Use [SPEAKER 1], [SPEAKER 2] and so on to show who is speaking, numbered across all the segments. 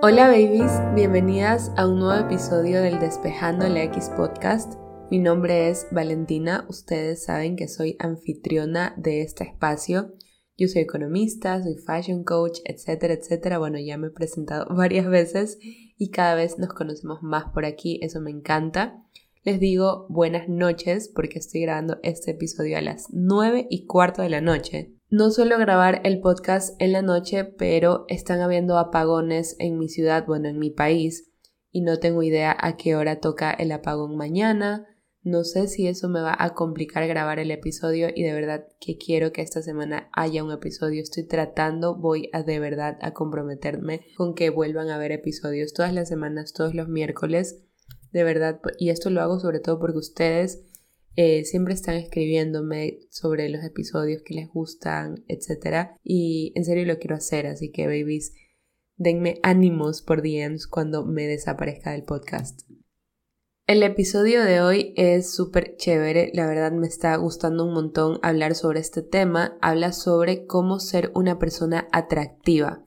[SPEAKER 1] Hola babies, bienvenidas a un nuevo episodio del Despejando la X podcast. Mi nombre es Valentina, ustedes saben que soy anfitriona de este espacio. Yo soy economista, soy fashion coach, etcétera, etcétera. Bueno, ya me he presentado varias veces y cada vez nos conocemos más por aquí, eso me encanta. Les digo buenas noches porque estoy grabando este episodio a las 9 y cuarto de la noche. No suelo grabar el podcast en la noche, pero están habiendo apagones en mi ciudad, bueno, en mi país, y no tengo idea a qué hora toca el apagón mañana. No sé si eso me va a complicar grabar el episodio y de verdad que quiero que esta semana haya un episodio. Estoy tratando, voy a de verdad a comprometerme con que vuelvan a haber episodios todas las semanas, todos los miércoles. De verdad, y esto lo hago sobre todo porque ustedes eh, siempre están escribiéndome sobre los episodios que les gustan, etc. Y en serio lo quiero hacer, así que babies, denme ánimos por DMs cuando me desaparezca del podcast. El episodio de hoy es súper chévere, la verdad me está gustando un montón hablar sobre este tema. Habla sobre cómo ser una persona atractiva.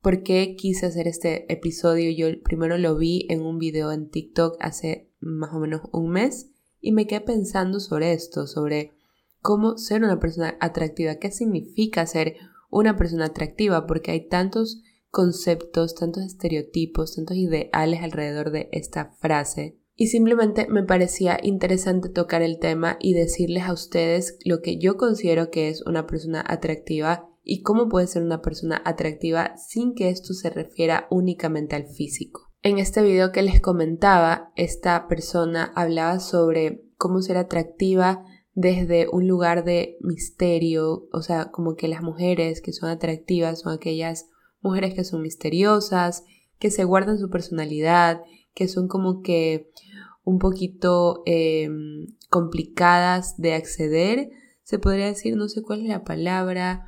[SPEAKER 1] ¿Por qué quise hacer este episodio? Yo primero lo vi en un video en TikTok hace más o menos un mes y me quedé pensando sobre esto, sobre cómo ser una persona atractiva, qué significa ser una persona atractiva, porque hay tantos conceptos, tantos estereotipos, tantos ideales alrededor de esta frase. Y simplemente me parecía interesante tocar el tema y decirles a ustedes lo que yo considero que es una persona atractiva y cómo puede ser una persona atractiva sin que esto se refiera únicamente al físico. En este video que les comentaba, esta persona hablaba sobre cómo ser atractiva desde un lugar de misterio, o sea, como que las mujeres que son atractivas son aquellas mujeres que son misteriosas, que se guardan su personalidad, que son como que un poquito em, complicadas de acceder, se podría decir, no sé cuál es la palabra,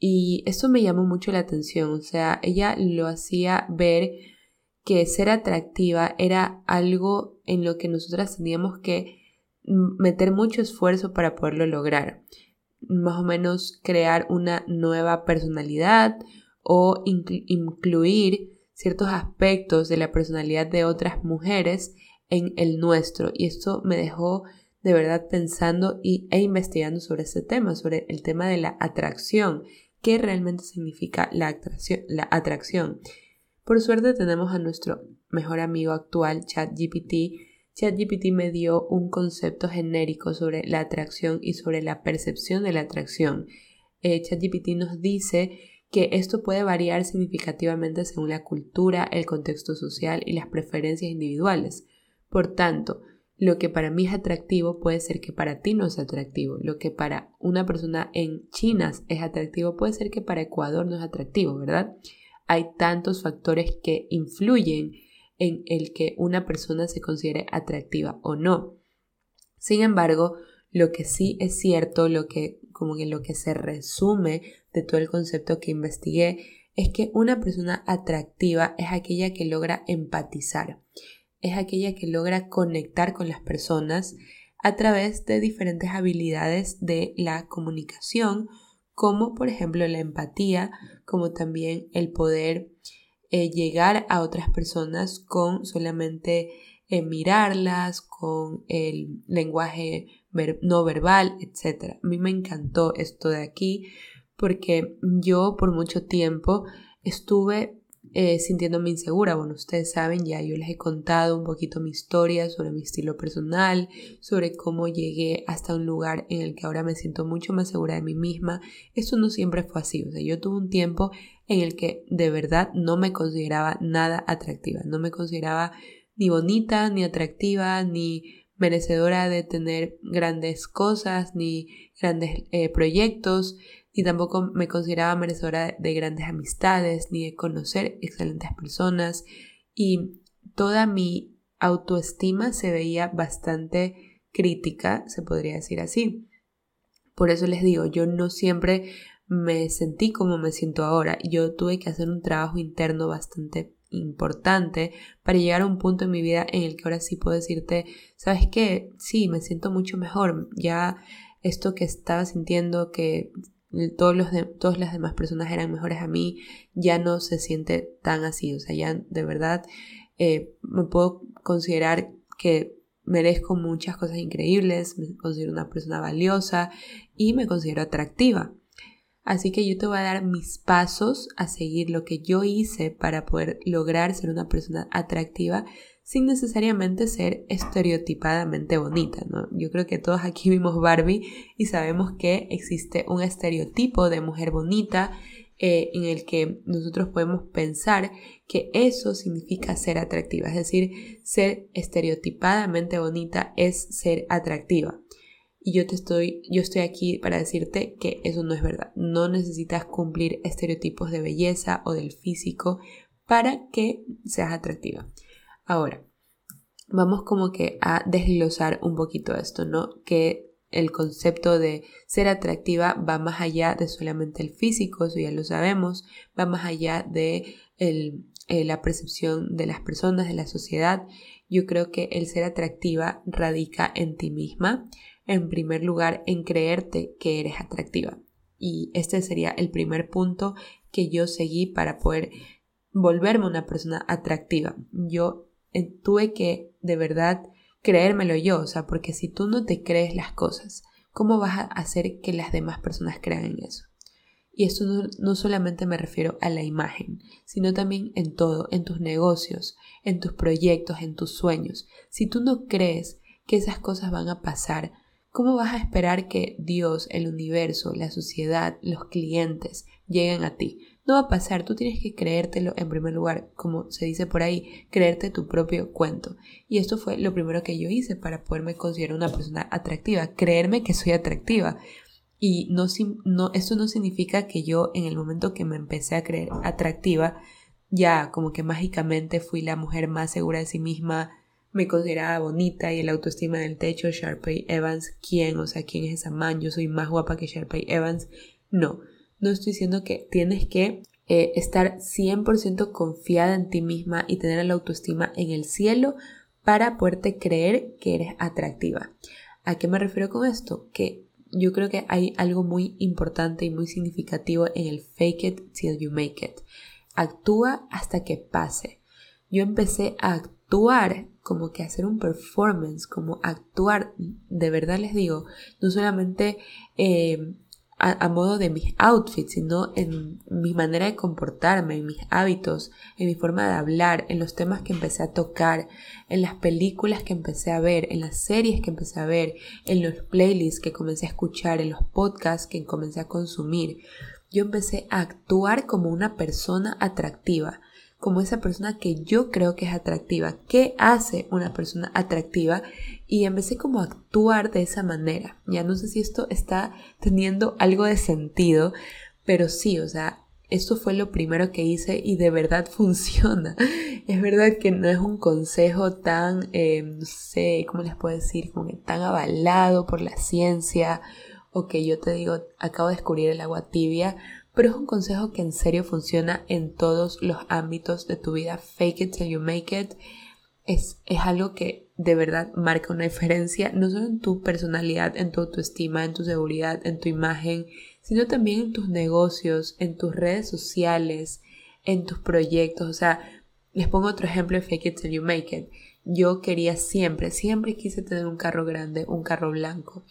[SPEAKER 1] y esto me llamó mucho la atención, o sea, ella lo hacía ver que ser atractiva era algo en lo que nosotras teníamos que meter mucho esfuerzo para poderlo lograr. Más o menos crear una nueva personalidad o incluir ciertos aspectos de la personalidad de otras mujeres en el nuestro. Y esto me dejó de verdad pensando y, e investigando sobre este tema, sobre el tema de la atracción. ¿Qué realmente significa la atracción? La atracción? Por suerte tenemos a nuestro mejor amigo actual, ChatGPT. ChatGPT me dio un concepto genérico sobre la atracción y sobre la percepción de la atracción. Eh, ChatGPT nos dice que esto puede variar significativamente según la cultura, el contexto social y las preferencias individuales. Por tanto, lo que para mí es atractivo puede ser que para ti no es atractivo. Lo que para una persona en China es atractivo puede ser que para Ecuador no es atractivo, ¿verdad? Hay tantos factores que influyen en el que una persona se considere atractiva o no. Sin embargo, lo que sí es cierto, lo que como en lo que se resume de todo el concepto que investigué, es que una persona atractiva es aquella que logra empatizar, es aquella que logra conectar con las personas a través de diferentes habilidades de la comunicación como por ejemplo la empatía, como también el poder eh, llegar a otras personas con solamente eh, mirarlas, con el lenguaje no verbal, etc. A mí me encantó esto de aquí porque yo por mucho tiempo estuve eh, sintiéndome insegura. Bueno, ustedes saben, ya yo les he contado un poquito mi historia sobre mi estilo personal, sobre cómo llegué hasta un lugar en el que ahora me siento mucho más segura de mí misma. Esto no siempre fue así, o sea, yo tuve un tiempo en el que de verdad no me consideraba nada atractiva, no me consideraba ni bonita, ni atractiva, ni merecedora de tener grandes cosas, ni grandes eh, proyectos ni tampoco me consideraba merecedora de grandes amistades, ni de conocer excelentes personas y toda mi autoestima se veía bastante crítica, se podría decir así. Por eso les digo, yo no siempre me sentí como me siento ahora. Yo tuve que hacer un trabajo interno bastante importante para llegar a un punto en mi vida en el que ahora sí puedo decirte, ¿sabes qué? Sí, me siento mucho mejor. Ya esto que estaba sintiendo que todos los de, todas las demás personas eran mejores a mí, ya no se siente tan así, o sea, ya de verdad eh, me puedo considerar que merezco muchas cosas increíbles, me considero una persona valiosa y me considero atractiva. Así que yo te voy a dar mis pasos a seguir lo que yo hice para poder lograr ser una persona atractiva sin necesariamente ser estereotipadamente bonita, ¿no? Yo creo que todos aquí vimos Barbie y sabemos que existe un estereotipo de mujer bonita eh, en el que nosotros podemos pensar que eso significa ser atractiva, es decir, ser estereotipadamente bonita es ser atractiva. Y yo te estoy, yo estoy aquí para decirte que eso no es verdad. No necesitas cumplir estereotipos de belleza o del físico para que seas atractiva. Ahora, vamos como que a desglosar un poquito esto, ¿no? Que el concepto de ser atractiva va más allá de solamente el físico, eso ya lo sabemos, va más allá de eh, la percepción de las personas, de la sociedad. Yo creo que el ser atractiva radica en ti misma, en primer lugar, en creerte que eres atractiva. Y este sería el primer punto que yo seguí para poder volverme una persona atractiva. Yo eh, tuve que de verdad creérmelo yo, o sea, porque si tú no te crees las cosas, ¿cómo vas a hacer que las demás personas crean en eso? Y esto no, no, solamente me refiero a la imagen, sino también en todo, en tus negocios, en tus proyectos, en tus sueños. Si tú no crees que esas cosas van a pasar, ¿Cómo vas a esperar que Dios, el universo, la sociedad, los clientes lleguen a ti? No va a pasar, tú tienes que creértelo en primer lugar, como se dice por ahí, creerte tu propio cuento. Y esto fue lo primero que yo hice para poderme considerar una persona atractiva, creerme que soy atractiva. Y no, no, esto no significa que yo en el momento que me empecé a creer atractiva, ya como que mágicamente fui la mujer más segura de sí misma, me consideraba bonita y el autoestima del techo, Sharpay Evans, ¿quién? O sea, ¿quién es esa man? Yo soy más guapa que Sharpay Evans. No, no estoy diciendo que tienes que eh, estar 100% confiada en ti misma y tener la autoestima en el cielo para poderte creer que eres atractiva. ¿A qué me refiero con esto? Que yo creo que hay algo muy importante y muy significativo en el fake it till you make it. Actúa hasta que pase. Yo empecé a actuar como que hacer un performance, como actuar, de verdad les digo, no solamente eh, a, modo de mis outfits, sino en mi manera de comportarme, en mis hábitos, en mi forma de hablar, en los temas que empecé a tocar, en las películas que empecé a ver, en las series que empecé a ver, en los playlists que comencé a escuchar, en los podcasts que comencé a consumir. Yo empecé a actuar como una persona atractiva como esa persona que yo creo que es atractiva. ¿Qué hace una persona atractiva? Y empecé como a actuar de esa manera. Ya no sé si esto está teniendo algo de sentido, pero sí, o sea, esto fue lo primero que hice y de verdad funciona. Es verdad que no es un consejo tan, eh, no sé, ¿cómo les puedo decir? Como tan avalado por la ciencia o que yo te digo, acabo de descubrir el agua tibia pero es un consejo que en serio funciona en todos los ámbitos de tu vida. Fake it till you make it. Es, es algo que de verdad marca una diferencia, no solo en tu personalidad, en tu autoestima, en tu seguridad, en tu imagen, sino también en tus negocios, en tus redes sociales, en tus proyectos. O sea, les pongo otro ejemplo de Fake It Till You Make It. Yo quería siempre, siempre quise tener un carro grande, un carro blanco.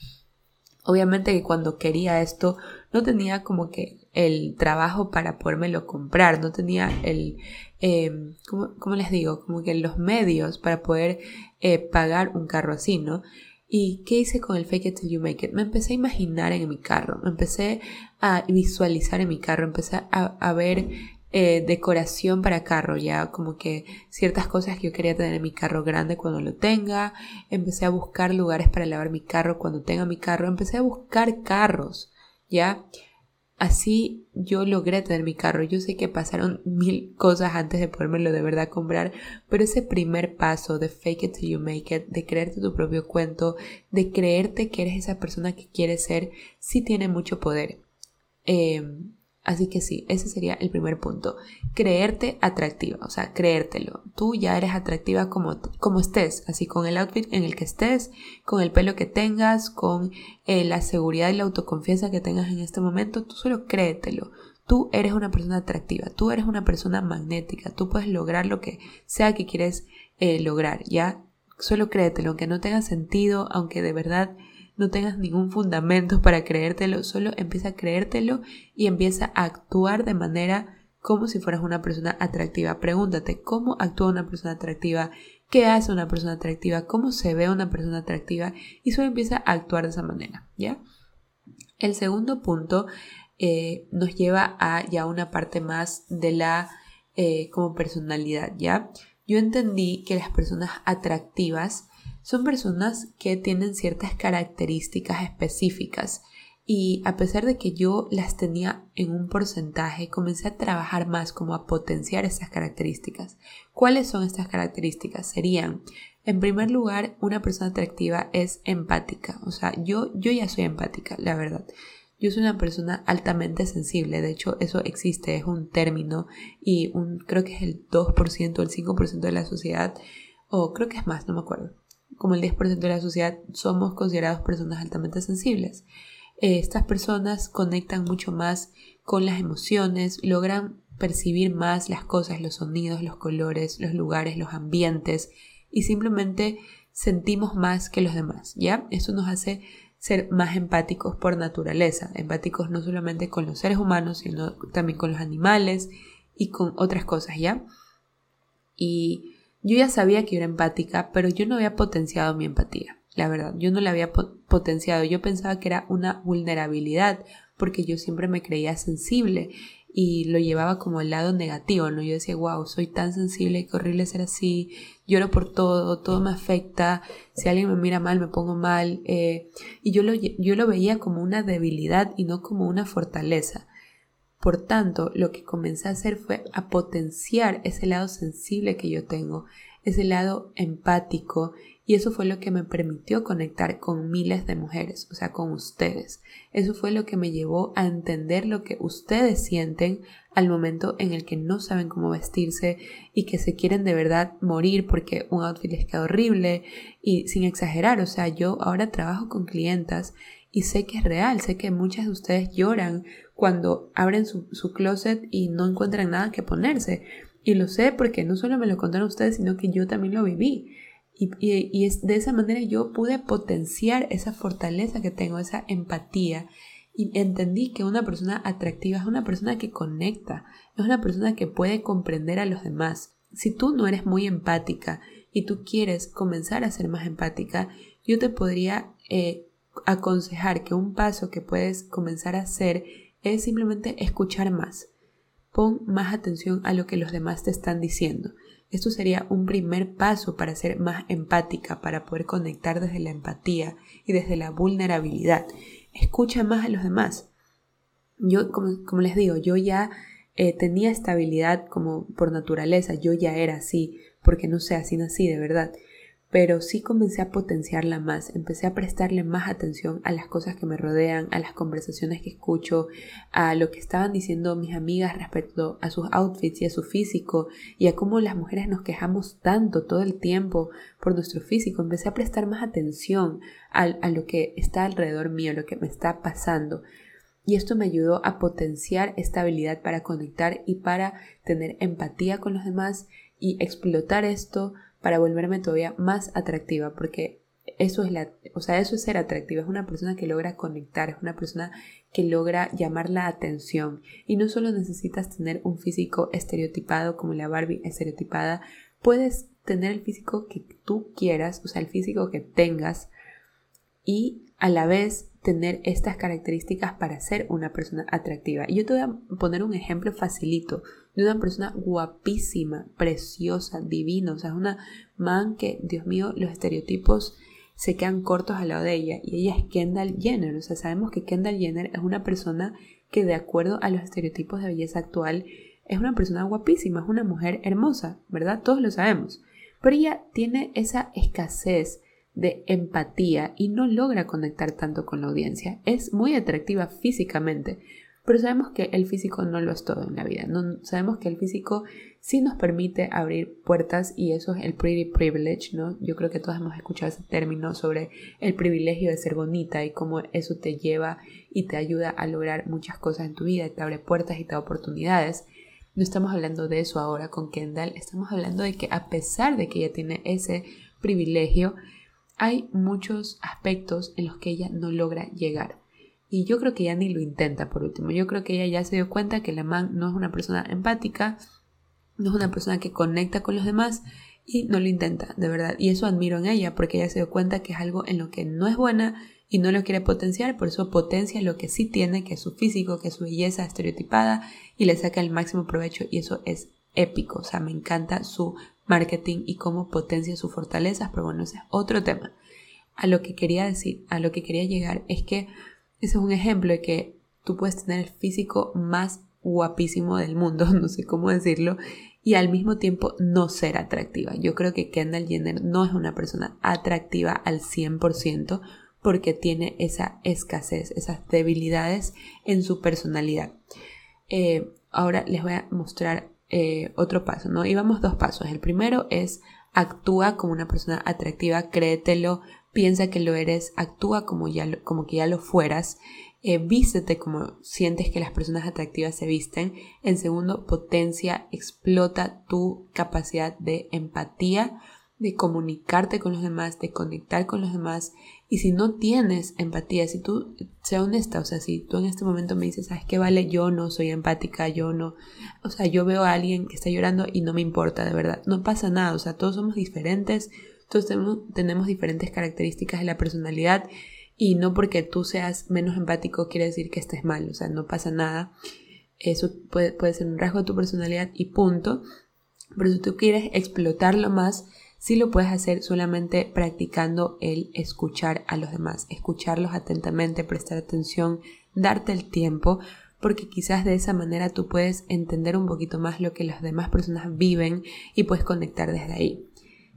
[SPEAKER 1] Obviamente que cuando quería esto no tenía como que el trabajo para podérmelo comprar, no tenía el, eh, ¿cómo, les digo? Como que los medios para poder eh, pagar un carro así, ¿no? ¿Y qué hice con el Fake It Till You Make It? Me empecé a imaginar en mi carro, me empecé a visualizar en mi carro, empecé a, a ver eh, decoración para carro, ya como que ciertas cosas que yo quería tener en mi carro grande cuando lo tenga, empecé a buscar lugares para lavar mi carro cuando tenga mi carro, empecé a buscar carros, ya. Así yo logré tener mi carro. Yo sé que pasaron mil cosas antes de podérmelo de verdad comprar, pero ese primer paso de fake it till you make it, de creerte tu propio cuento, de creerte que eres esa persona que quieres ser, sí tiene mucho poder. Eh, Así que sí, ese sería el primer punto. Creerte atractiva, o sea, creértelo. Tú ya eres atractiva como, como estés, así con el outfit en el que estés, con el pelo que tengas, con eh, la seguridad y la autoconfianza que tengas en este momento, tú solo créetelo. Tú eres una persona atractiva, tú eres una persona magnética, tú puedes lograr lo que sea que quieres eh, lograr, ¿ya? Solo créetelo, aunque no tenga sentido, aunque de verdad no tengas ningún fundamento para creértelo, solo empieza a creértelo y empieza a actuar de manera como si fueras una persona atractiva. Pregúntate cómo actúa una persona atractiva, qué hace una persona atractiva, cómo se ve una persona atractiva y solo empieza a actuar de esa manera, ¿ya? El segundo punto eh, nos lleva a ya una parte más de la eh, como personalidad, ¿ya? Yo entendí que las personas atractivas son personas que tienen ciertas características específicas y a pesar de que yo las tenía en un porcentaje, comencé a trabajar más como a potenciar esas características. ¿Cuáles son estas características? Serían, en primer lugar, una persona atractiva es empática. O sea, yo, yo ya soy empática, la verdad. Yo soy una persona altamente sensible, de hecho eso existe, es un término y un, creo que es el 2% o el 5% de la sociedad, o creo que es más, no me acuerdo como el 10% de la sociedad, somos considerados personas altamente sensibles. Eh, estas personas conectan mucho más con las emociones, logran percibir más las cosas, los sonidos, los colores, los lugares, los ambientes y simplemente sentimos más que los demás, ¿ya? Eso nos hace ser más empáticos por naturaleza, empáticos no solamente con los seres humanos, sino también con los animales y con otras cosas, ¿ya? Y yo ya sabía que era empática, pero yo no había potenciado mi empatía, la verdad, yo no la había potenciado, yo pensaba que era una vulnerabilidad, porque yo siempre me creía sensible y lo llevaba como al lado negativo, ¿no? Yo decía, wow, soy tan sensible, qué horrible ser así, lloro por todo, todo me afecta, si alguien me mira mal me pongo mal, eh, y yo lo, yo lo veía como una debilidad y no como una fortaleza. Por tanto, lo que comencé a hacer fue a potenciar ese lado sensible que yo tengo, ese lado empático, y eso fue lo que me permitió conectar con miles de mujeres, o sea, con ustedes. Eso fue lo que me llevó a entender lo que ustedes sienten al momento en el que no saben cómo vestirse y que se quieren de verdad morir porque un outfit les queda horrible y sin exagerar, o sea, yo ahora trabajo con clientas y sé que es real, sé que muchas de ustedes lloran cuando abren su, closet y no encuentran nada que ponerse. Y lo sé porque no solo me lo contaron ustedes, sino que yo también lo viví. Y, y, es, de esa manera yo pude potenciar esa fortaleza que tengo, esa empatía. Y entendí que una persona atractiva es una persona que conecta, es una persona que puede comprender a los demás. Si tú no eres muy empática y tú quieres comenzar a ser más empática, yo te podría eh, aconsejar que un paso que puedes comenzar a hacer es simplemente escuchar más. Pon más atención a lo que los demás te están diciendo. Esto sería un primer paso para ser más empática, para poder conectar desde la empatía y desde la vulnerabilidad. Escucha más a los demás. Yo, como, les digo, yo ya eh, tenía estabilidad como por naturaleza, yo ya era así, porque no sé, así nací de verdad pero sí comencé a potenciarla más, empecé a prestarle más atención a las cosas que me rodean, a las conversaciones que escucho, a lo que estaban diciendo mis amigas respecto a sus outfits y a su físico y a cómo las mujeres nos quejamos tanto todo el tiempo por nuestro físico. Empecé a prestar más atención a, a lo que está alrededor mío, lo que me está pasando. Y esto me ayudó a potenciar esta habilidad para conectar y para tener empatía con los demás y explotar esto para volverme todavía más atractiva, porque eso es la, o sea, eso es ser atractiva, es una persona que logra conectar, es una persona que logra llamar la atención y no solo necesitas tener un físico estereotipado como la Barbie estereotipada, puedes tener el físico que tú quieras, o sea, el físico que tengas y a la vez tener estas características para ser una persona atractiva. Y yo te voy a poner un ejemplo facilito de una persona guapísima, preciosa, divina, o sea, es una man que, Dios mío, los estereotipos se quedan cortos al lado de ella y ella es Kendall Jenner, o sea, sabemos que Kendall Jenner es una persona que de acuerdo a los estereotipos de belleza actual es una persona guapísima, es una mujer hermosa, ¿verdad? Todos lo sabemos. Pero ella tiene esa escasez de empatía y no logra conectar tanto con la audiencia. Es muy atractiva físicamente, pero sabemos que el físico no lo es todo en la vida. No, sabemos que el físico sí nos permite abrir puertas y eso es el pretty privilege, ¿no? Yo creo que todos hemos escuchado ese término sobre el privilegio de ser bonita y cómo eso te lleva y te ayuda a lograr muchas cosas en tu vida, te abre puertas y te da oportunidades. No estamos hablando de eso ahora con Kendall, estamos hablando de que a pesar de que ella tiene ese privilegio, hay muchos aspectos en los que ella no logra llegar. Y yo creo que ella ni lo intenta por último. Yo creo que ella ya se dio cuenta que la man no es una persona empática, no es una persona que conecta con los demás y no lo intenta, de verdad. Y eso admiro en ella porque ella se dio cuenta que es algo en lo que no es buena y no lo quiere potenciar, por eso potencia lo que sí tiene, que es su físico, que es su belleza estereotipada y le saca el máximo provecho y eso es épico. O sea, me encanta su marketing y cómo potencia sus fortalezas, pero bueno, ese es otro tema. A lo que quería decir, a lo que quería llegar es que ese es un ejemplo de que tú puedes tener el físico más guapísimo del mundo, no sé cómo decirlo, y al mismo tiempo no ser atractiva. Yo creo que Kendall Jenner no es una persona atractiva al 100% porque tiene esa escasez, esas debilidades en su personalidad. Eh, ahora les voy a mostrar eh, otro paso, ¿no? Y vamos dos pasos. El primero es actúa como una persona atractiva, créetelo, piensa que lo eres, actúa como, ya, como que ya lo fueras, eh, vístete como sientes que las personas atractivas se visten. En segundo, potencia, explota tu capacidad de empatía, de comunicarte con los demás, de conectar con los demás y si no tienes empatía, si tú, sea honesta, o sea, si tú en este momento me dices, ¿sabes qué vale? Yo no soy empática, yo no, o sea, yo veo a alguien que está llorando y no me importa, de verdad, no pasa nada, o sea, todos somos diferentes, tenemos, tenemos diferentes características de la personalidad y no porque tú seas menos empático quiere decir que estés mal, o sea, no pasa nada, eso puede, puede ser un rasgo de tu personalidad y punto, pero si tú quieres explotarlo más, Sí lo puedes hacer solamente practicando el escuchar a los demás, escucharlos atentamente, prestar atención, darte el tiempo, porque quizás de esa manera tú puedes entender un poquito más lo que las demás personas viven y puedes conectar desde ahí.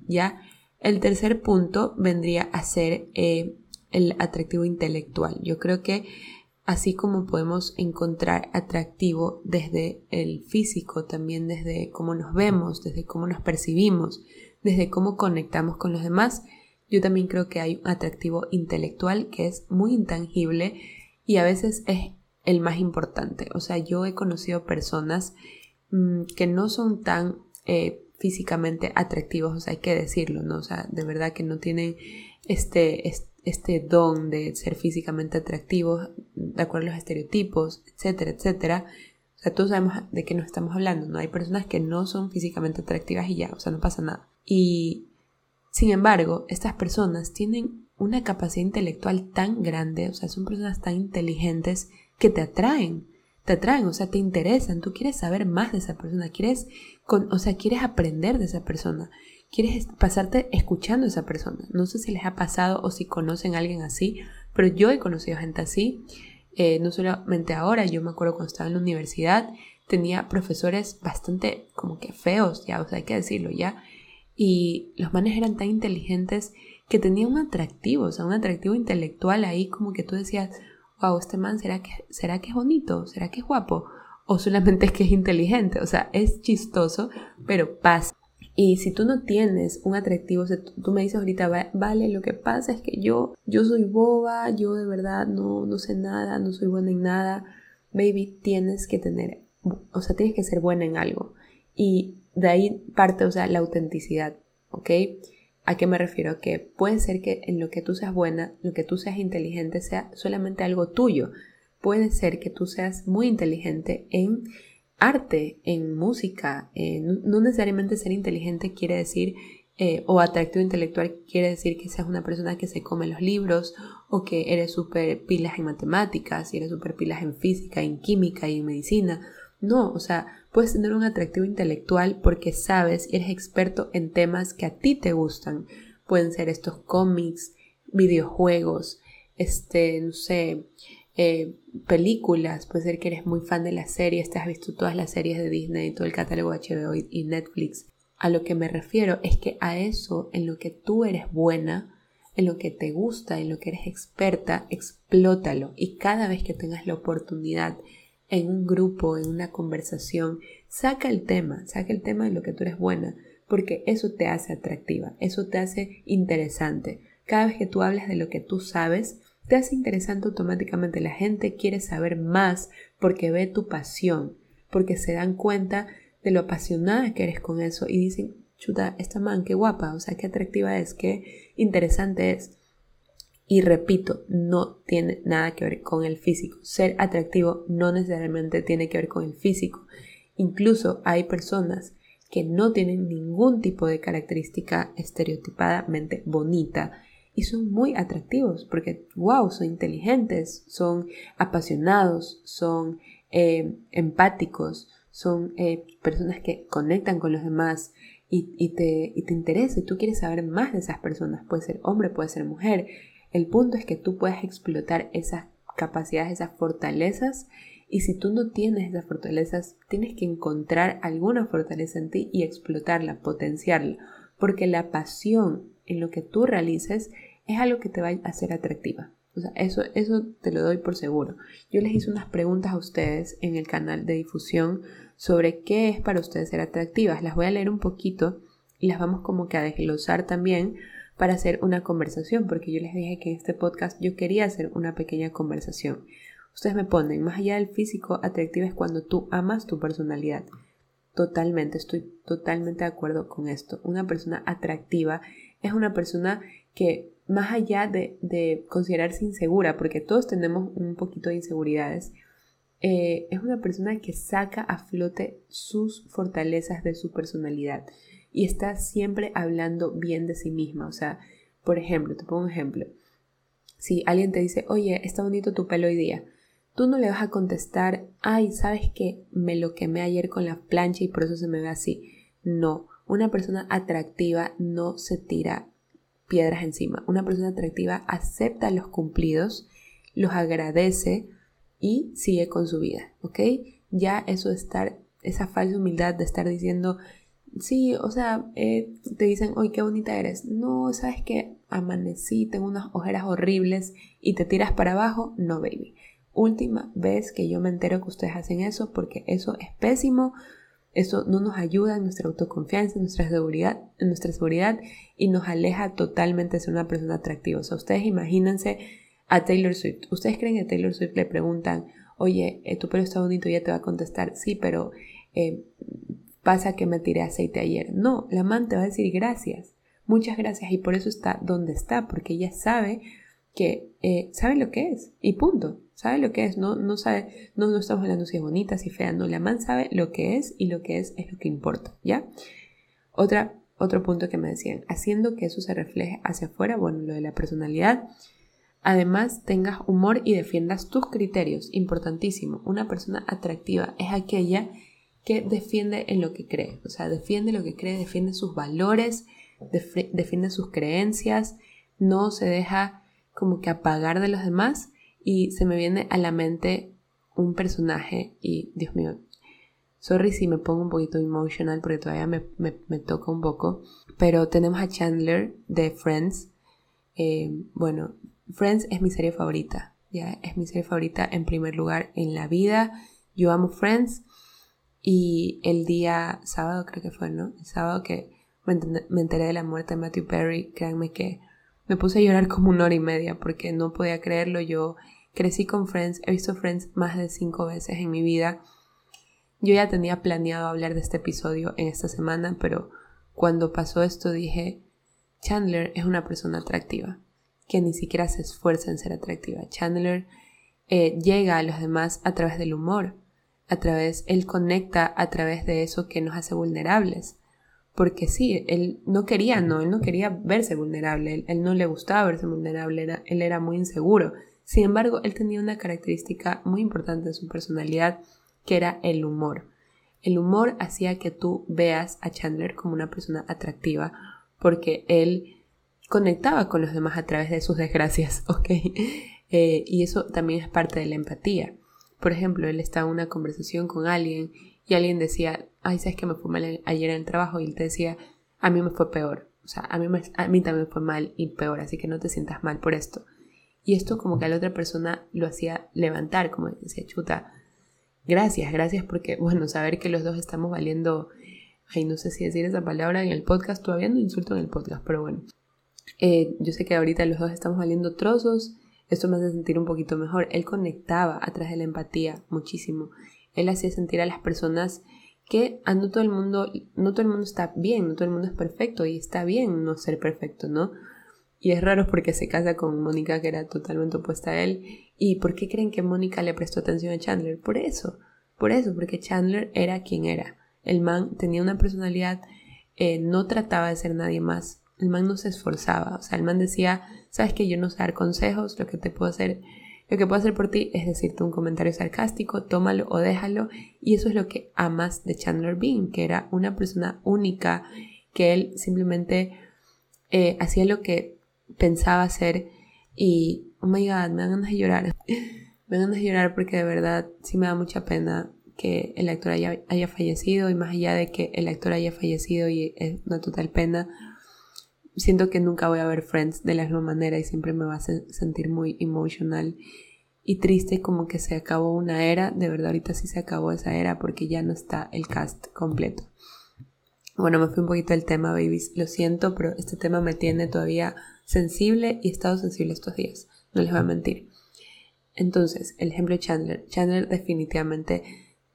[SPEAKER 1] ¿Ya? El tercer punto vendría a ser eh, el atractivo intelectual. Yo creo que así como podemos encontrar atractivo desde el físico, también desde cómo nos vemos, desde cómo nos percibimos, desde cómo conectamos con los demás. Yo también creo que hay un atractivo intelectual que es muy intangible y a veces es el más importante. O sea, yo he conocido personas mm, que no son tan eh, físicamente atractivos, o sea, hay que decirlo, ¿no? O sea, de verdad que no tienen este, este don de ser físicamente atractivos, de acuerdo a los estereotipos, etcétera, etcétera. O sea, todos sabemos de qué nos estamos hablando, ¿no? Hay personas que no son físicamente atractivas y ya, o sea, no pasa nada. Y sin embargo, estas personas tienen una capacidad intelectual tan grande, o sea, son personas tan inteligentes que te atraen, te atraen, o sea, te interesan, tú quieres saber más de esa persona, quieres, o sea, quieres aprender de esa persona, quieres pasarte escuchando a esa persona. No sé si les ha pasado o si conocen a alguien así, pero yo he conocido gente así, eh, no solamente ahora, yo me acuerdo cuando estaba en la universidad, tenía profesores bastante como que feos, ya, o sea, hay que decirlo, ya, y los manes eran tan inteligentes que tenían un atractivo, o sea, un atractivo intelectual ahí como que tú decías, wow, este man, ¿será que, ¿será que es bonito? ¿Será que es guapo? O solamente es que es inteligente, o sea, es chistoso, pero pasa. Y si tú no tienes un atractivo, o sea, tú, me dices ahorita, vale, lo que pasa es que yo, yo soy boba, yo de verdad no, no sé nada, no soy buena en nada. Baby, tienes que tener, o sea, tienes que ser buena en algo. Y de ahí parte, o sea, la autenticidad, ¿ok? ¿A qué me refiero? Que puede ser que en lo que tú seas buena, lo que tú seas inteligente sea solamente algo tuyo. Puede ser que tú seas muy inteligente en arte, en música. No, necesariamente ser inteligente quiere decir, eh, o atractivo intelectual quiere decir que seas una persona que se come los libros o que eres súper pilas en matemáticas y eres súper pilas en física, en química y en medicina. No, o sea, puedes tener un atractivo intelectual porque sabes y eres experto en temas que a ti te gustan. Pueden ser estos cómics, videojuegos, este, no sé, eh, películas. Puede ser que eres muy fan de las series, te has visto todas las series de Disney, todo el catálogo HBO y Netflix. A lo que me refiero es que a eso, en lo que tú eres buena, en lo que te gusta, en lo que eres experta, explótalo. Y cada vez que tengas la oportunidad en un grupo, en una conversación, saca el tema, saca el tema de lo que tú eres buena, porque eso te hace atractiva, eso te hace interesante. Cada vez que tú hablas de lo que tú sabes, te hace interesante automáticamente. La gente quiere saber más porque ve tu pasión, porque se dan cuenta de lo apasionada que eres con eso y dicen, chuta, esta man, qué guapa, o sea, qué atractiva es, qué interesante es. Y repito, no tiene nada que ver con el físico. Ser atractivo no necesariamente tiene que ver con el físico. Incluso hay personas que no tienen ningún tipo de característica estereotipadamente bonita y son muy atractivos porque, wow, son inteligentes, son apasionados, son eh, empáticos, son eh, personas que conectan con los demás y, te, y te interesa y tú quieres saber más de esas personas. Puede ser hombre, puede ser mujer. El punto es que tú puedas explotar esas capacidades, esas fortalezas y si tú no tienes esas fortalezas, tienes que encontrar alguna fortaleza en ti y explotarla, potenciarla, porque la pasión en lo que tú realices es algo que te va a hacer atractiva. O sea, eso, eso te lo doy por seguro. Yo les hice unas preguntas a ustedes en el canal de difusión sobre qué es para ustedes ser atractivas. Las voy a leer un poquito y las vamos como que a desglosar también para hacer una conversación, porque yo les dije que en este podcast yo quería hacer una pequeña conversación. Ustedes me ponen, más allá del físico, atractiva es cuando tú amas tu personalidad. Totalmente, estoy totalmente de acuerdo con esto. Una persona atractiva es una persona que más allá de, considerarse insegura, porque todos tenemos un poquito de inseguridades, eh, es una persona que saca a flote sus fortalezas de su personalidad y está siempre hablando bien de sí misma. O sea, por ejemplo, te pongo un ejemplo. Si alguien te dice, oye, está bonito tu pelo hoy día, tú no le vas a contestar, ay, ¿sabes que me lo quemé ayer con la plancha y por eso se me ve así? No, una persona atractiva no se tira piedras encima. Una persona atractiva acepta los cumplidos, los agradece y sigue con su vida, ¿ok? Ya eso de estar, esa falsa humildad de estar diciendo, sí, o sea, eh, te dicen, hoy qué bonita eres. No, sabes que amanecí, tengo unas ojeras horribles y te tiras para abajo. No, baby. Última vez que yo me entero que ustedes hacen eso porque eso es pésimo eso no nos ayuda en nuestra autoconfianza, en nuestra seguridad, en nuestra seguridad y nos aleja totalmente de ser una persona atractiva. O sea, ustedes imagínense a Taylor Swift. ¿Ustedes creen que a Taylor Swift le preguntan, oye, eh, tu pelo está bonito? Y ella te va a contestar, sí, pero eh, pasa que me tiré aceite ayer. No, la man te va a decir gracias, muchas gracias. Y por eso está donde está, porque ella sabe que eh, sabe lo que es. Y punto sabe lo que es, no, no sabe, no, no estamos hablando si es bonita, si es fea, no, la man sabe lo que es y lo que es es lo que importa, ¿ya? Otra, otro punto que me decían, haciendo que eso se refleje hacia afuera, bueno, lo de la personalidad, además tengas humor y defiendas tus criterios, importantísimo, una persona atractiva es aquella que defiende en lo que cree, o sea, defiende lo que cree, defiende sus valores, defiende sus creencias, no se deja como que apagar de los demás y se me viene a la mente un personaje y Dios mío, sorry si me pongo un poquito emotional porque todavía me, toca un poco, pero tenemos a Chandler de Friends. Eh, bueno, Friends es mi serie favorita, ya es mi serie favorita en primer lugar en la vida. Yo amo Friends y el día sábado creo que fue, ¿no? El sábado que me enteré de la muerte de Matthew Perry, créanme que me puse a llorar como una hora y media porque no podía creerlo. Yo crecí con Friends, he visto Friends más de cinco veces en mi vida. Yo ya tenía planeado hablar de este episodio en esta semana, pero cuando pasó esto dije, Chandler es una persona atractiva, que ni siquiera se esfuerza en ser atractiva. Chandler eh, llega a los demás a través del humor, a través, él conecta a través de eso que nos hace vulnerables porque sí, él no quería, no, él no quería verse vulnerable, él, no le gustaba verse vulnerable, él era muy inseguro. Sin embargo, él tenía una característica muy importante en su personalidad, que era el humor. El humor hacía que tú veas a Chandler como una persona atractiva, porque él conectaba con los demás a través de sus desgracias, ¿ok? Eh, y eso también es parte de la empatía. Por ejemplo, él estaba en una conversación con alguien y alguien decía, ay, sabes que me fue mal ayer en el trabajo y él te decía, a mí me fue peor, o sea, a mí, a mí también fue mal y peor, así que no te sientas mal por esto. Y esto como que a la otra persona lo hacía levantar, como decía, chuta, gracias, gracias porque, bueno, saber que los dos estamos valiendo, ay, no sé si decir esa palabra en el podcast, todavía no insulto en el podcast, pero bueno, eh, yo sé que ahorita los dos estamos valiendo trozos, esto me hace sentir un poquito mejor. Él conectaba a través de la empatía muchísimo. Él hacía sentir a las personas que a no todo el mundo, no todo el mundo está bien, no todo el mundo es perfecto y está bien no ser perfecto, ¿no? Y es raro porque se casa con Mónica, que era totalmente opuesta a él. ¿Y por qué creen que Mónica le prestó atención a Chandler? Por eso, por eso, porque Chandler era quien era. El man tenía una personalidad, eh, no trataba de ser nadie más. El man no se esforzaba. O sea, el man decía, sabes que yo no sé dar consejos, lo que te puedo hacer lo que puedo hacer por ti es decirte un comentario sarcástico, tómalo o déjalo. Y eso es lo que amas de Chandler Bean, que era una persona única, que él simplemente eh, hacía lo que pensaba hacer. Y, oh my god, me dan ganas de llorar. me dan ganas de llorar porque de verdad sí me da mucha pena que el actor haya, haya fallecido. Y más allá de que el actor haya fallecido y es una total pena siento que nunca voy a ver Friends de la misma manera y siempre me va a sentir muy emocional y triste como que se acabó una era, de verdad ahorita sí se acabó esa era porque ya no está el cast completo. Bueno, me fui un poquito del tema, babies, lo siento, pero este tema me tiene todavía sensible y he estado sensible estos días, no les voy a mentir. Entonces, el ejemplo de Chandler. Chandler definitivamente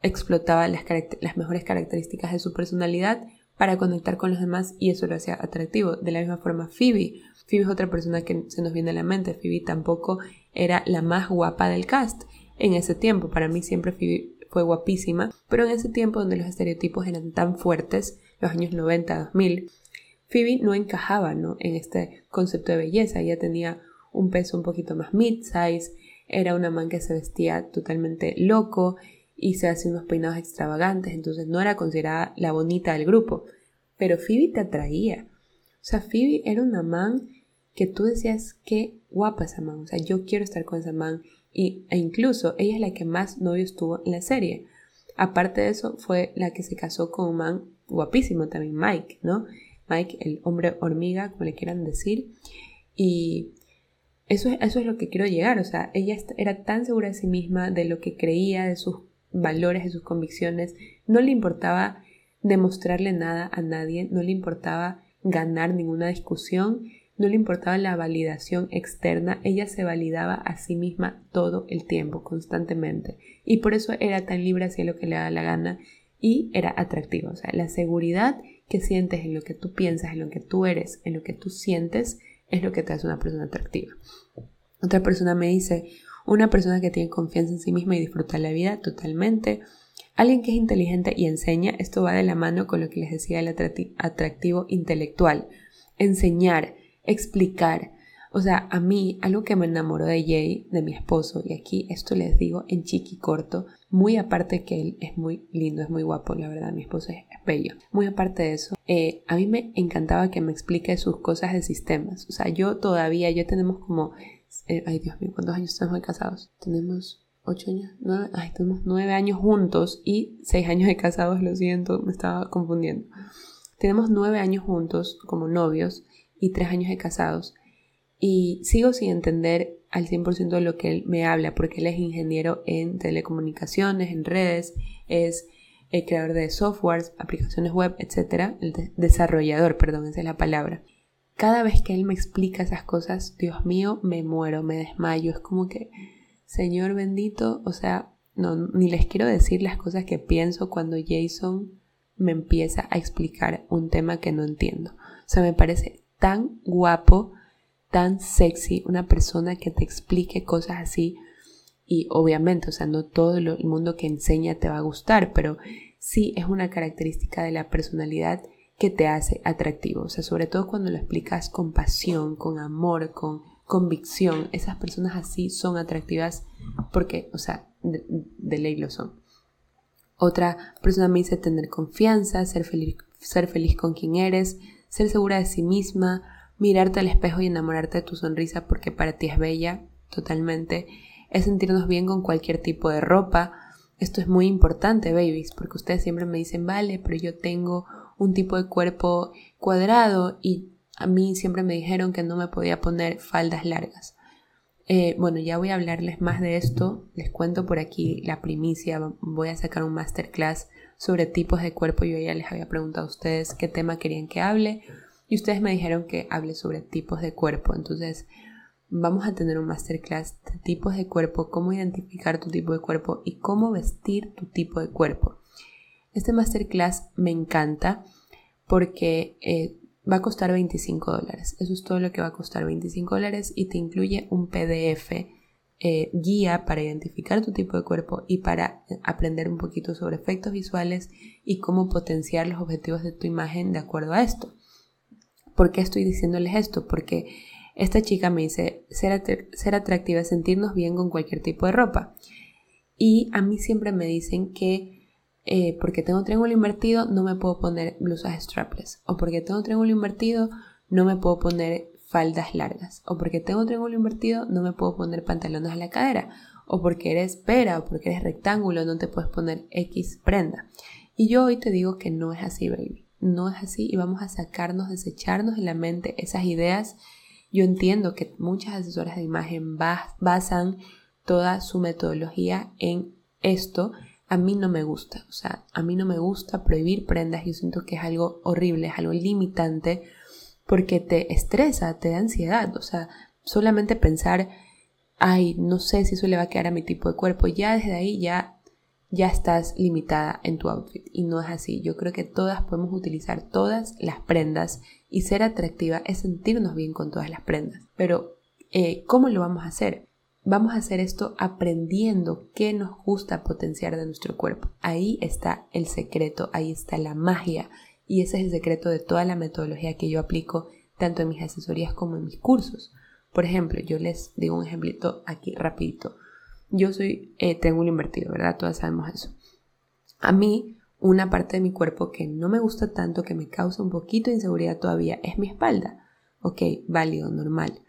[SPEAKER 1] explotaba las, las mejores características de su personalidad para conectar con los demás y eso lo hacía atractivo. De la misma forma, Phoebe. Phoebe es otra persona que se nos viene a la mente. Phoebe tampoco era la más guapa del cast en ese tiempo. Para mí siempre Phoebe fue guapísima, pero en ese tiempo donde los estereotipos eran tan fuertes, los años 90, 2000, Phoebe no encajaba ¿no? en este concepto de belleza. Ella tenía un peso un poquito más mid-size, era una man que se vestía totalmente loco, y se hace unos peinados extravagantes, entonces no era considerada la bonita del grupo. Pero Phoebe te atraía. O sea, Phoebe era una man que tú decías, qué guapa esa man. O sea, yo quiero estar con esa man. Y, e incluso ella es la que más novios tuvo en la serie. Aparte de eso, fue la que se casó con un man guapísimo también, Mike, ¿no? Mike, el hombre hormiga, como le quieran decir. Y eso es, eso es lo que quiero llegar. O sea, ella era tan segura de sí misma, de lo que creía, de sus valores, de sus convicciones. No le importaba demostrarle nada a nadie, no le importaba ganar ninguna discusión, no le importaba la validación externa, ella se validaba a sí misma todo el tiempo, constantemente. Y por eso era tan libre hacia lo que le da la gana y era atractivo. O sea, la seguridad que sientes en lo que tú piensas, en lo que tú eres, en lo que tú sientes, es lo que te hace una persona atractiva. Otra persona me dice, una persona que tiene confianza en sí misma y disfruta la vida totalmente, alguien que es inteligente y enseña, esto va de la mano con lo que les decía el atractivo intelectual, enseñar, explicar. O sea, a mí algo que me enamoró de Jay, de mi esposo, y aquí esto les digo en chiqui corto, muy aparte que él es muy lindo, es muy guapo, la verdad, mi esposo es bello. Muy aparte de eso, eh, a mí me encantaba que me explique sus cosas de sistemas. O sea, yo todavía, yo tenemos como eh, ay Dios mío, ¿cuántos años estamos casados? Tenemos ocho años, nueve, ay, tenemos nueve años juntos y seis años de casados, lo siento, me estaba confundiendo. Tenemos nueve años juntos como novios y tres años de casados y sigo sin entender al 100% de lo que él me habla porque él es ingeniero en telecomunicaciones, en redes, es el creador de softwares, aplicaciones web, etcétera, el desarrollador, perdón, esa es la palabra cada vez que él me explica esas cosas, Dios mío, me muero, me desmayo. Es como que, Señor bendito, o sea, no, ni les quiero decir las cosas que pienso cuando Jason me empieza a explicar un tema que no entiendo. O sea, me parece tan guapo, tan sexy, una persona que te explique cosas así. Y obviamente, o sea, no todo el mundo que enseña te va a gustar, pero sí es una característica de la personalidad que te hace atractivo. O sea, sobre todo cuando lo explicas con pasión, con amor, con convicción. Esas personas así son atractivas porque, o sea, de, ley lo son. Otra persona me dice tener confianza, ser feliz, ser feliz con quien eres, ser segura de sí misma, mirarte al espejo y enamorarte de tu sonrisa porque para ti es bella, totalmente. Es sentirnos bien con cualquier tipo de ropa. Esto es muy importante, babies, porque ustedes siempre me dicen, vale, pero yo tengo un tipo de cuerpo cuadrado y a mí siempre me dijeron que no me podía poner faldas largas. Eh, bueno, ya voy a hablarles más de esto. Les cuento por aquí la primicia. Voy a sacar un masterclass sobre tipos de cuerpo. Yo ya les había preguntado a ustedes qué tema querían que hable y ustedes me dijeron que hable sobre tipos de cuerpo. Entonces, vamos a tener un masterclass de tipos de cuerpo, cómo identificar tu tipo de cuerpo y cómo vestir tu tipo de cuerpo. Este masterclass me encanta porque eh, va a costar 25 dólares. Eso es todo lo que va a costar 25 dólares y te incluye un PDF eh, guía para identificar tu tipo de cuerpo y para aprender un poquito sobre efectos visuales y cómo potenciar los objetivos de tu imagen de acuerdo a esto. ¿Por qué estoy diciéndoles esto? Porque esta chica me dice, ser, ser atractiva sentirnos bien con cualquier tipo de ropa. Y a mí siempre me dicen que eh, porque tengo triángulo invertido no me puedo poner blusas strapless. O porque tengo triángulo invertido no me puedo poner faldas largas. O porque tengo triángulo invertido no me puedo poner pantalones a la cadera. O porque eres pera o porque eres rectángulo no te puedes poner X prenda. Y yo hoy te digo que no es así, baby. No es así y vamos a sacarnos, desecharnos de la mente esas ideas yo entiendo que muchas asesoras de imagen basan toda su metodología en esto. A mí no me gusta, o sea, a mí no me gusta prohibir prendas. Yo siento que es algo horrible, es algo limitante porque te estresa, te da ansiedad. O sea, solamente pensar, ay, no sé si eso le va a quedar a mi tipo de cuerpo, ya desde ahí ya ya estás limitada en tu outfit y no es así. Yo creo que todas podemos utilizar todas las prendas y ser atractiva es sentirnos bien con todas las prendas. Pero, eh, ¿cómo lo vamos a hacer? Vamos a hacer esto aprendiendo qué nos gusta potenciar de nuestro cuerpo. Ahí está el secreto, ahí está la magia y ese es el secreto de toda la metodología que yo aplico tanto en mis asesorías como en mis cursos. Por ejemplo, yo les digo un ejemplito aquí rapidito. Yo soy eh, triángulo invertido, ¿verdad? Todas sabemos eso. A mí, una parte de mi cuerpo que no me gusta tanto, que me causa un poquito de inseguridad todavía, es mi espalda. Ok, válido, normal.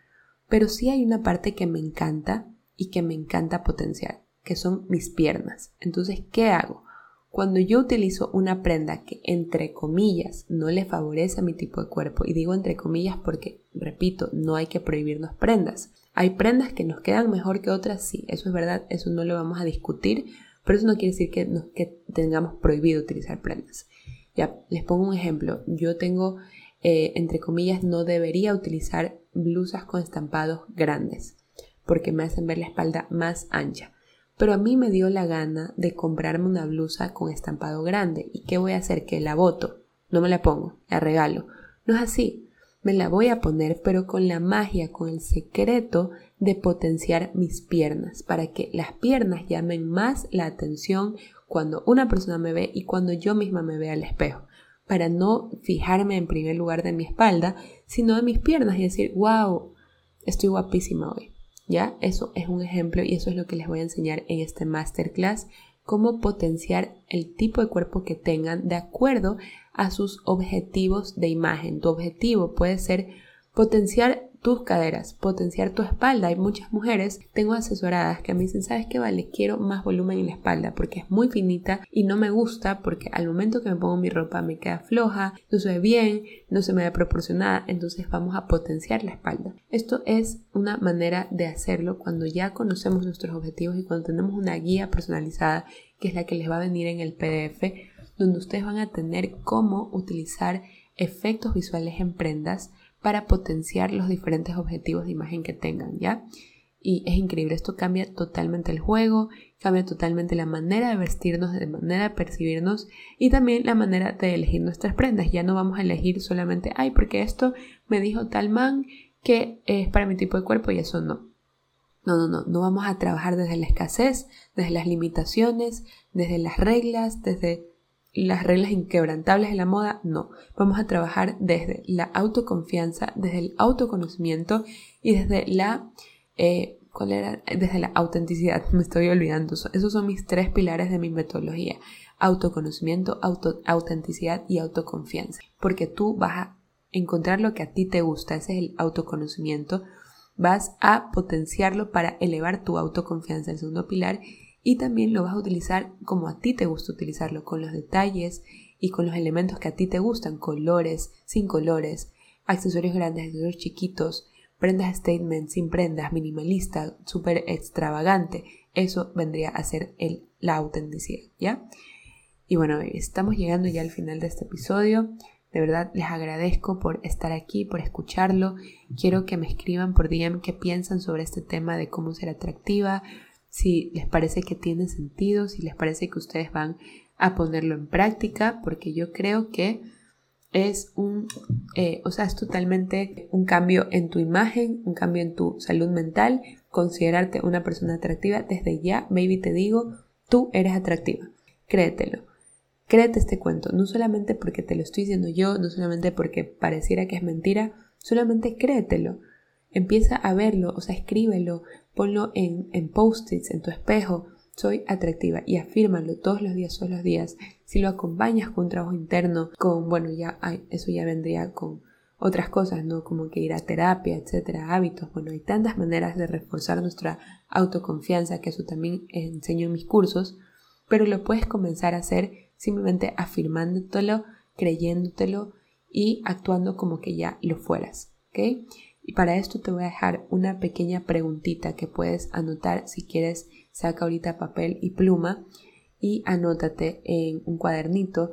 [SPEAKER 1] Pero sí hay una parte que me encanta y que me encanta potenciar, que son mis piernas. Entonces, ¿qué hago? Cuando yo utilizo una prenda que entre comillas no le favorece a mi tipo de cuerpo, y digo entre comillas porque, repito, no hay que prohibirnos prendas. Hay prendas que nos quedan mejor que otras, sí, eso es verdad, eso no lo vamos a discutir, pero eso no quiere decir que, que tengamos prohibido utilizar prendas. Ya, les pongo un ejemplo. Yo tengo, eh, entre comillas, no debería utilizar blusas con estampados grandes, porque me hacen ver la espalda más ancha. Pero a mí me dio la gana de comprarme una blusa con estampado grande. ¿Y qué voy a hacer? Que la boto. No me la pongo, la regalo. No es así me la voy a poner, pero con la magia, con el secreto de potenciar mis piernas, para que las piernas llamen más la atención cuando una persona me ve y cuando yo misma me vea al espejo, para no fijarme en primer lugar de mi espalda, sino de mis piernas y decir, wow, estoy guapísima hoy. ¿Ya? Eso es un ejemplo y eso es lo que les voy a enseñar en este masterclass, cómo potenciar el tipo de cuerpo que tengan de acuerdo a sus objetivos de imagen. Tu objetivo puede ser potenciar tus caderas, potenciar tu espalda. Hay muchas mujeres, tengo asesoradas que me dicen, ¿sabes qué vale? Quiero más volumen en la espalda porque es muy finita y no me gusta porque al momento que me pongo mi ropa me queda floja, no se ve bien, no se me ve proporcionada, entonces vamos a potenciar la espalda. Esto es una manera de hacerlo cuando ya conocemos nuestros objetivos y cuando tenemos una guía personalizada que es la que les va a venir en el PDF donde ustedes van a tener cómo utilizar efectos visuales en prendas para potenciar los diferentes objetivos de imagen que tengan, ¿ya? Y es increíble, esto cambia totalmente el juego, cambia totalmente la manera de vestirnos, de manera de percibirnos y también la manera de elegir nuestras prendas. Ya no vamos a elegir solamente, ay, porque esto me dijo tal man que es para mi tipo de cuerpo y eso no. No, no, no, no vamos a trabajar desde la escasez, desde las limitaciones, desde las reglas, desde las reglas inquebrantables de la moda, no. Vamos a trabajar desde la autoconfianza, desde el autoconocimiento y desde la... Eh, ¿Cuál era? Desde la autenticidad, me estoy olvidando. Esos son mis tres pilares de mi metodología. Autoconocimiento, autenticidad y autoconfianza. Porque tú vas a encontrar lo que a ti te gusta, ese es el autoconocimiento. Vas a potenciarlo para elevar tu autoconfianza, el segundo pilar y también lo vas a utilizar como a ti te gusta utilizarlo, con los detalles y con los elementos que a ti te gustan, colores, sin colores, accesorios grandes, accesorios chiquitos, prendas statement, sin prendas, minimalista, súper extravagante. Eso vendría a ser el, la autenticidad, ¿ya? Y bueno, estamos llegando ya al final de este episodio. De verdad les agradezco por estar aquí, por escucharlo. Quiero que me escriban por DM qué piensan sobre este tema de cómo ser atractiva, si les parece que tiene sentido, si les parece que ustedes van a ponerlo en práctica, porque yo creo que es un, eh, o sea, es totalmente un cambio en tu imagen, un cambio en tu salud mental, considerarte una persona atractiva. Desde ya, baby, te digo, tú eres atractiva. Créetelo. Créete este cuento, no solamente porque te lo estoy diciendo yo, no solamente porque pareciera que es mentira, solamente créetelo. Empieza a verlo, o sea, escríbelo, ponlo en, en post-its, en tu espejo. Soy atractiva y afírmalo todos los días, todos los días. Si lo acompañas con un trabajo interno, con, bueno, ya eso ya vendría con otras cosas, ¿no? Como que ir a terapia, etcétera, hábitos. Bueno, hay tantas maneras de reforzar nuestra autoconfianza, que eso también enseño en mis cursos, pero lo puedes comenzar a hacer simplemente afirmándotelo, creyéndotelo y actuando como que ya lo fueras. ¿ok? Y para esto te voy a dejar una pequeña preguntita que puedes anotar si quieres, saca ahorita papel y pluma y anótate en un cuadernito.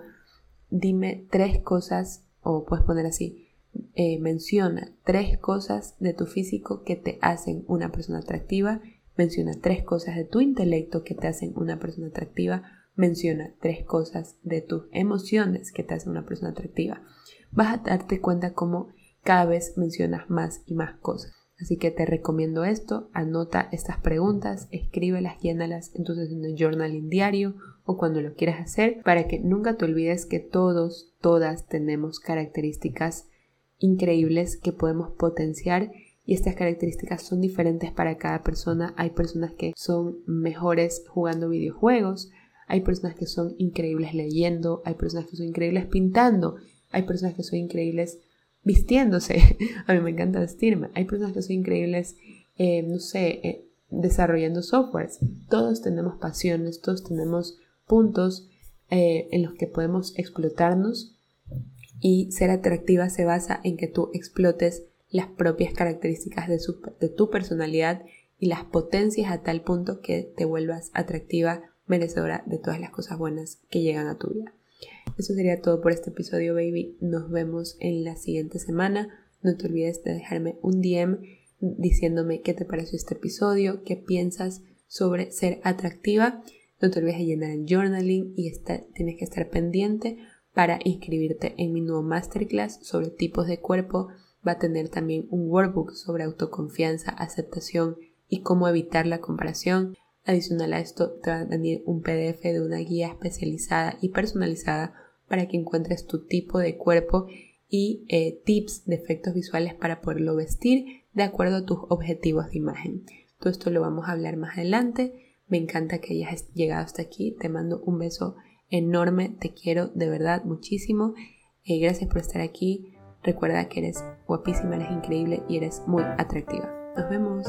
[SPEAKER 1] Dime tres cosas, o puedes poner así, eh, menciona tres cosas de tu físico que te hacen una persona atractiva, menciona tres cosas de tu intelecto que te hacen una persona atractiva, menciona tres cosas de tus emociones que te hacen una persona atractiva, vas a darte cuenta cómo cada vez mencionas más y más cosas. Así que te recomiendo esto, anota estas preguntas, escríbelas, llénalas entonces en el journaling diario o cuando lo quieras hacer para que nunca te olvides que todos, todas tenemos características increíbles que podemos potenciar y estas características son diferentes para cada persona. Hay personas que son mejores jugando videojuegos, hay personas que son increíbles leyendo, hay personas que son increíbles pintando, hay personas que son increíbles vistiéndose. A mí me encanta vestirme. Hay personas que son increíbles, eh, no sé, eh, desarrollando softwares. Todos tenemos pasiones, todos tenemos puntos eh, en los que podemos explotarnos y ser atractiva se basa en que tú explotes las propias características de, de tu personalidad y las potencias a tal punto que te vuelvas atractiva merecedora de todas las cosas buenas que llegan a tu vida. Eso sería todo por este episodio, baby. Nos vemos en la siguiente semana. No te olvides de dejarme un DM diciéndome qué te pareció este episodio, qué piensas sobre ser atractiva. No te olvides de llenar el journaling y tienes que estar pendiente para inscribirte en mi nuevo masterclass sobre tipos de cuerpo. Va a tener también un workbook sobre autoconfianza, aceptación y cómo evitar la comparación. Adicional a esto, te va a venir un PDF de una guía especializada y personalizada para que encuentres tu tipo de cuerpo y eh, tips de efectos visuales para poderlo vestir de acuerdo a tus objetivos de imagen. Todo esto lo vamos a hablar más adelante. Me encanta que hayas llegado hasta aquí. Te mando un beso enorme. Te quiero de verdad muchísimo. Eh, gracias por estar aquí. Recuerda que eres guapísima, eres increíble y eres muy atractiva. Nos vemos.